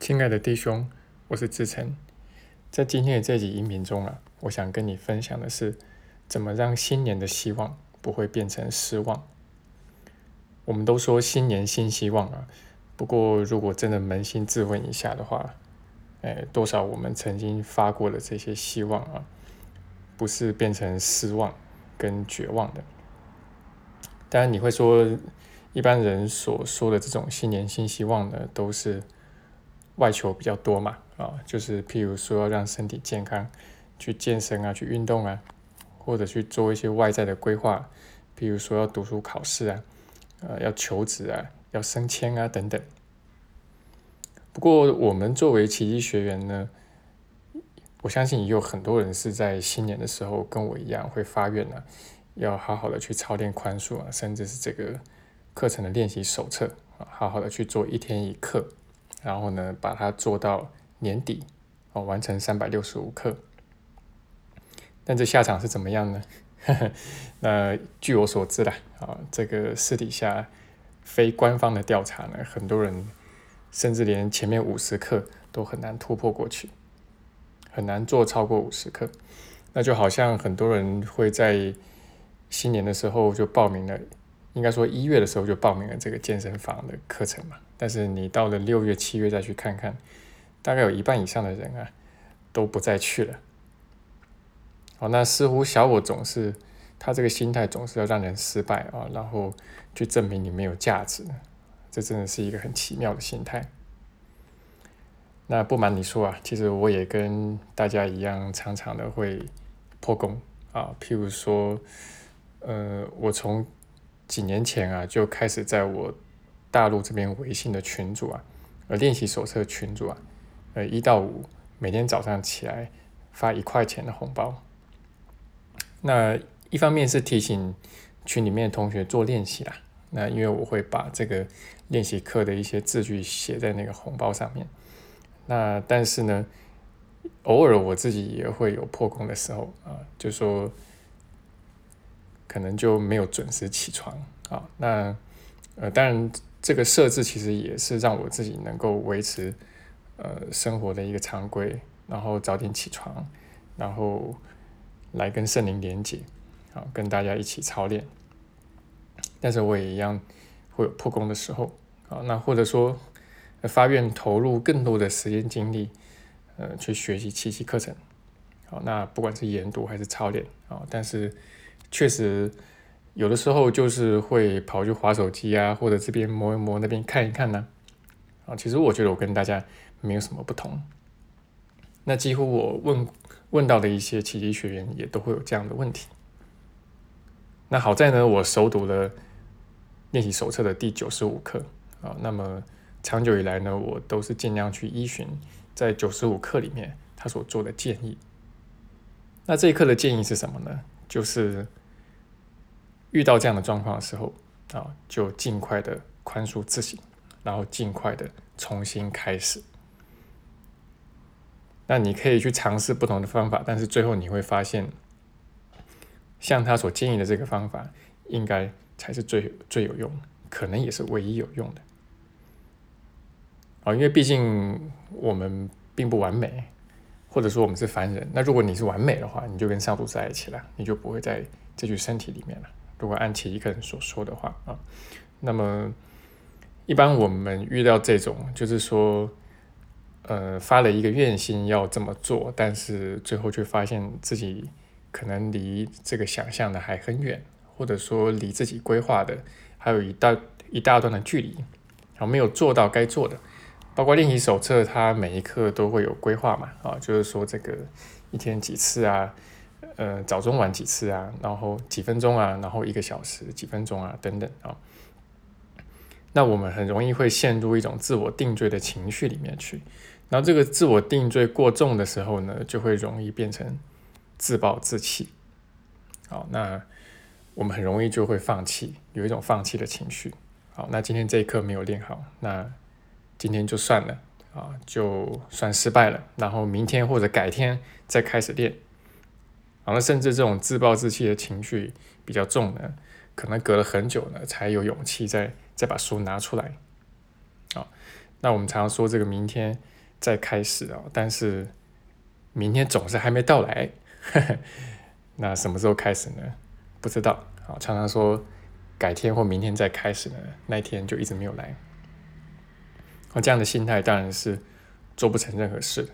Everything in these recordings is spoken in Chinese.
亲爱的弟兄，我是志成。在今天的这集音频中啊，我想跟你分享的是，怎么让新年的希望不会变成失望。我们都说新年新希望啊，不过如果真的扪心自问一下的话，哎，多少我们曾经发过的这些希望啊，不是变成失望跟绝望的？当然你会说，一般人所说的这种新年新希望呢，都是。外求比较多嘛，啊，就是譬如说让身体健康，去健身啊，去运动啊，或者去做一些外在的规划，譬如说要读书考试啊，呃，要求职啊，要升迁啊等等。不过我们作为奇迹学员呢，我相信也有很多人是在新年的时候跟我一样会发愿呢，要好好的去操练宽恕啊，甚至是这个课程的练习手册啊，好好的去做一天一课。然后呢，把它做到年底哦，完成三百六十五克。但这下场是怎么样呢？那据我所知啦，啊，这个私底下非官方的调查呢，很多人甚至连前面五十克都很难突破过去，很难做超过五十克。那就好像很多人会在新年的时候就报名了。应该说一月的时候就报名了这个健身房的课程嘛，但是你到了六月、七月再去看看，大概有一半以上的人啊都不再去了。哦，那似乎小我总是他这个心态总是要让人失败啊，然后去证明你没有价值，这真的是一个很奇妙的心态。那不瞒你说啊，其实我也跟大家一样，常常的会破功啊，譬如说，呃，我从几年前啊，就开始在我大陆这边微信的群组啊，呃，练习手册群组啊，呃，一到五每天早上起来发一块钱的红包。那一方面是提醒群里面的同学做练习啦，那因为我会把这个练习课的一些字句写在那个红包上面。那但是呢，偶尔我自己也会有破功的时候啊，就说。可能就没有准时起床啊，那呃，当然这个设置其实也是让我自己能够维持呃生活的一个常规，然后早点起床，然后来跟圣灵连接，啊，跟大家一起操练。但是我也一样会有破功的时候啊，那或者说发愿投入更多的时间精力，呃，去学习七七课程，好，那不管是研读还是操练啊，但是。确实，有的时候就是会跑去划手机啊，或者这边摸一摸，那边看一看呢。啊，其实我觉得我跟大家没有什么不同。那几乎我问问到的一些奇迹学员也都会有这样的问题。那好在呢，我熟读了练习手册的第九十五课啊。那么长久以来呢，我都是尽量去依循在九十五课里面他所做的建议。那这一课的建议是什么呢？就是。遇到这样的状况的时候，啊，就尽快的宽恕自己，然后尽快的重新开始。那你可以去尝试不同的方法，但是最后你会发现，像他所建议的这个方法，应该才是最最有用，可能也是唯一有用的。啊，因为毕竟我们并不完美，或者说我们是凡人。那如果你是完美的话，你就跟上主在一起了，你就不会在这具身体里面了。如果按其一个人所说的话啊，那么一般我们遇到这种，就是说，呃，发了一个愿心要这么做，但是最后却发现自己可能离这个想象的还很远，或者说离自己规划的还有一大一大段的距离，然后没有做到该做的，包括练习手册，它每一课都会有规划嘛，啊，就是说这个一天几次啊。呃，早中晚几次啊？然后几分钟啊？然后一个小时几分钟啊？等等啊。那我们很容易会陷入一种自我定罪的情绪里面去。然后这个自我定罪过重的时候呢，就会容易变成自暴自弃。好，那我们很容易就会放弃，有一种放弃的情绪。好，那今天这一课没有练好，那今天就算了啊，就算失败了。然后明天或者改天再开始练。然后，甚至这种自暴自弃的情绪比较重呢，可能隔了很久呢，才有勇气再再把书拿出来。啊，那我们常常说这个明天再开始哦，但是明天总是还没到来。那什么时候开始呢？不知道。好，常常说改天或明天再开始呢，那一天就一直没有来。哦，这样的心态当然是做不成任何事的。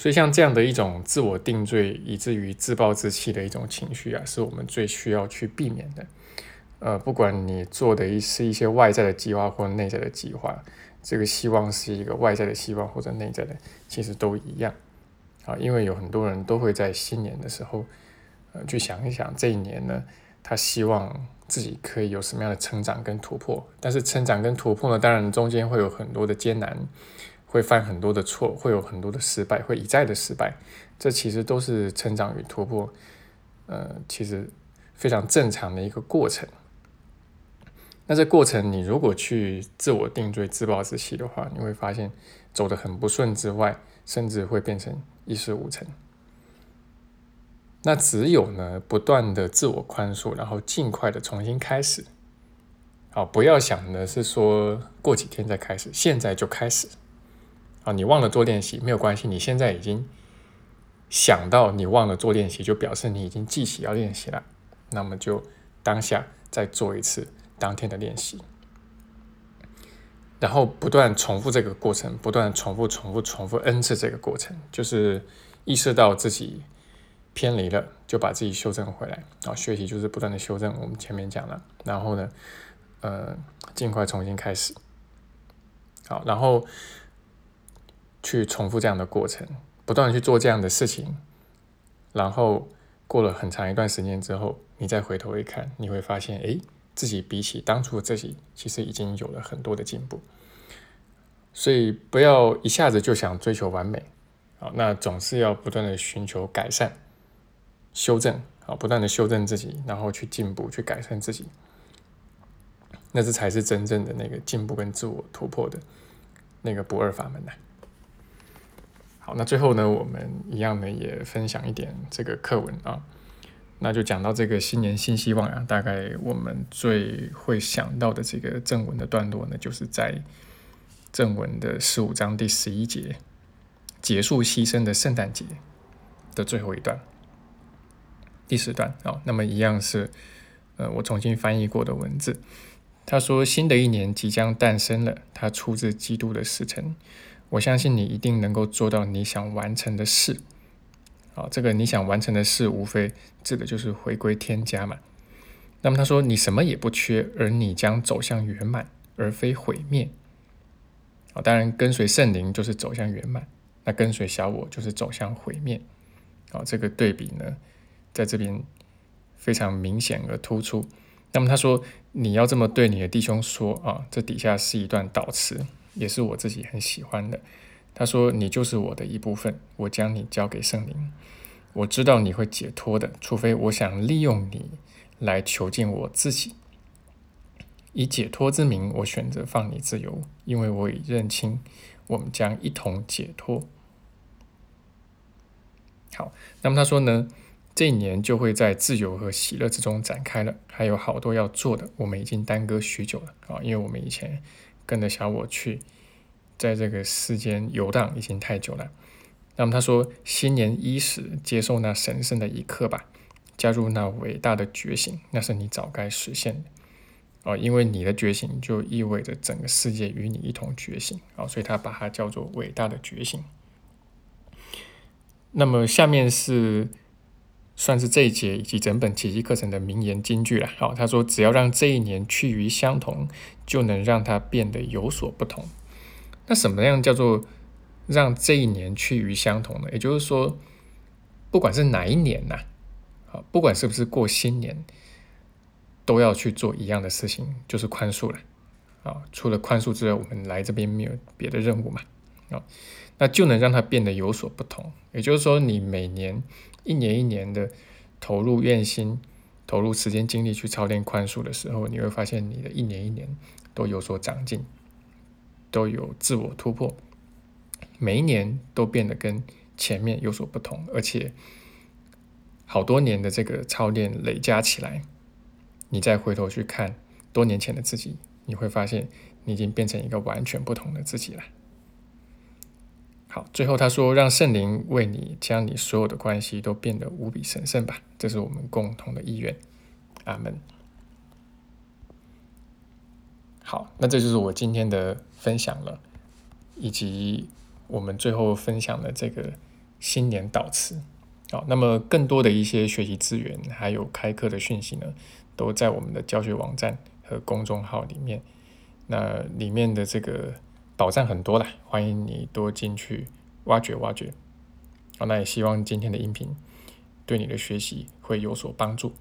所以像这样的一种自我定罪，以至于自暴自弃的一种情绪啊，是我们最需要去避免的。呃，不管你做的一是一些外在的计划或内在的计划，这个希望是一个外在的希望或者内在的，其实都一样。啊，因为有很多人都会在新年的时候，呃，去想一想这一年呢，他希望自己可以有什么样的成长跟突破。但是成长跟突破呢，当然中间会有很多的艰难，会犯很多的错，会有很多的失败，会一再的失败。这其实都是成长与突破，呃，其实非常正常的一个过程。那这过程，你如果去自我定罪、自暴自弃的话，你会发现走得很不顺之外，甚至会变成。一事无成，那只有呢，不断的自我宽恕，然后尽快的重新开始。好，不要想的是说过几天再开始，现在就开始。啊，你忘了做练习没有关系，你现在已经想到你忘了做练习，就表示你已经记起要练习了。那么就当下再做一次当天的练习。然后不断重复这个过程，不断重复、重复、重复 n 次这个过程，就是意识到自己偏离了，就把自己修正回来。啊，学习就是不断的修正。我们前面讲了，然后呢，呃，尽快重新开始。好，然后去重复这样的过程，不断去做这样的事情。然后过了很长一段时间之后，你再回头一看，你会发现，哎。自己比起当初的自己，其实已经有了很多的进步，所以不要一下子就想追求完美，啊，那总是要不断的寻求改善、修正，啊，不断的修正自己，然后去进步、去改善自己，那这才是真正的那个进步跟自我突破的那个不二法门呐。那最后呢，我们一样呢也分享一点这个课文啊。那就讲到这个新年新希望啊，大概我们最会想到的这个正文的段落呢，就是在正文的十五章第十一节结束牺牲的圣诞节的最后一段，第十段啊。那么一样是呃，我重新翻译过的文字。他说：“新的一年即将诞生了，它出自基督的使臣。我相信你一定能够做到你想完成的事。”啊，这个你想完成的事，无非指的就是回归天家嘛。那么他说，你什么也不缺，而你将走向圆满，而非毁灭。啊，当然跟随圣灵就是走向圆满，那跟随小我就是走向毁灭。啊，这个对比呢，在这边非常明显而突出。那么他说，你要这么对你的弟兄说啊，这底下是一段祷词，也是我自己很喜欢的。他说：“你就是我的一部分，我将你交给圣灵。我知道你会解脱的，除非我想利用你来囚禁我自己。以解脱之名，我选择放你自由，因为我已认清，我们将一同解脱。好，那么他说呢，这一年就会在自由和喜乐之中展开了，还有好多要做的，我们已经耽搁许久了啊，因为我们以前跟着小我去。”在这个世间游荡已经太久了，那么他说：“新年伊始，接受那神圣的一刻吧，加入那伟大的觉醒，那是你早该实现的哦。因为你的觉醒就意味着整个世界与你一同觉醒啊，所以他把它叫做伟大的觉醒。那么下面是算是这一节以及整本奇迹课程的名言金句了。好，他说：只要让这一年趋于相同，就能让它变得有所不同。”那什么样叫做让这一年趋于相同呢？也就是说，不管是哪一年呐，啊，不管是不是过新年，都要去做一样的事情，就是宽恕了。啊，除了宽恕之外，我们来这边没有别的任务嘛。啊，那就能让它变得有所不同。也就是说，你每年一年一年的投入愿心、投入时间精力去操练宽恕的时候，你会发现你的一年一年都有所长进。都有自我突破，每一年都变得跟前面有所不同，而且好多年的这个操练累加起来，你再回头去看多年前的自己，你会发现你已经变成一个完全不同的自己了。好，最后他说：“让圣灵为你将你所有的关系都变得无比神圣吧。”这是我们共同的意愿。阿门。好，那这就是我今天的分享了，以及我们最后分享的这个新年祷词。好，那么更多的一些学习资源，还有开课的讯息呢，都在我们的教学网站和公众号里面。那里面的这个。宝藏很多啦，欢迎你多进去挖掘挖掘。好，那也希望今天的音频对你的学习会有所帮助。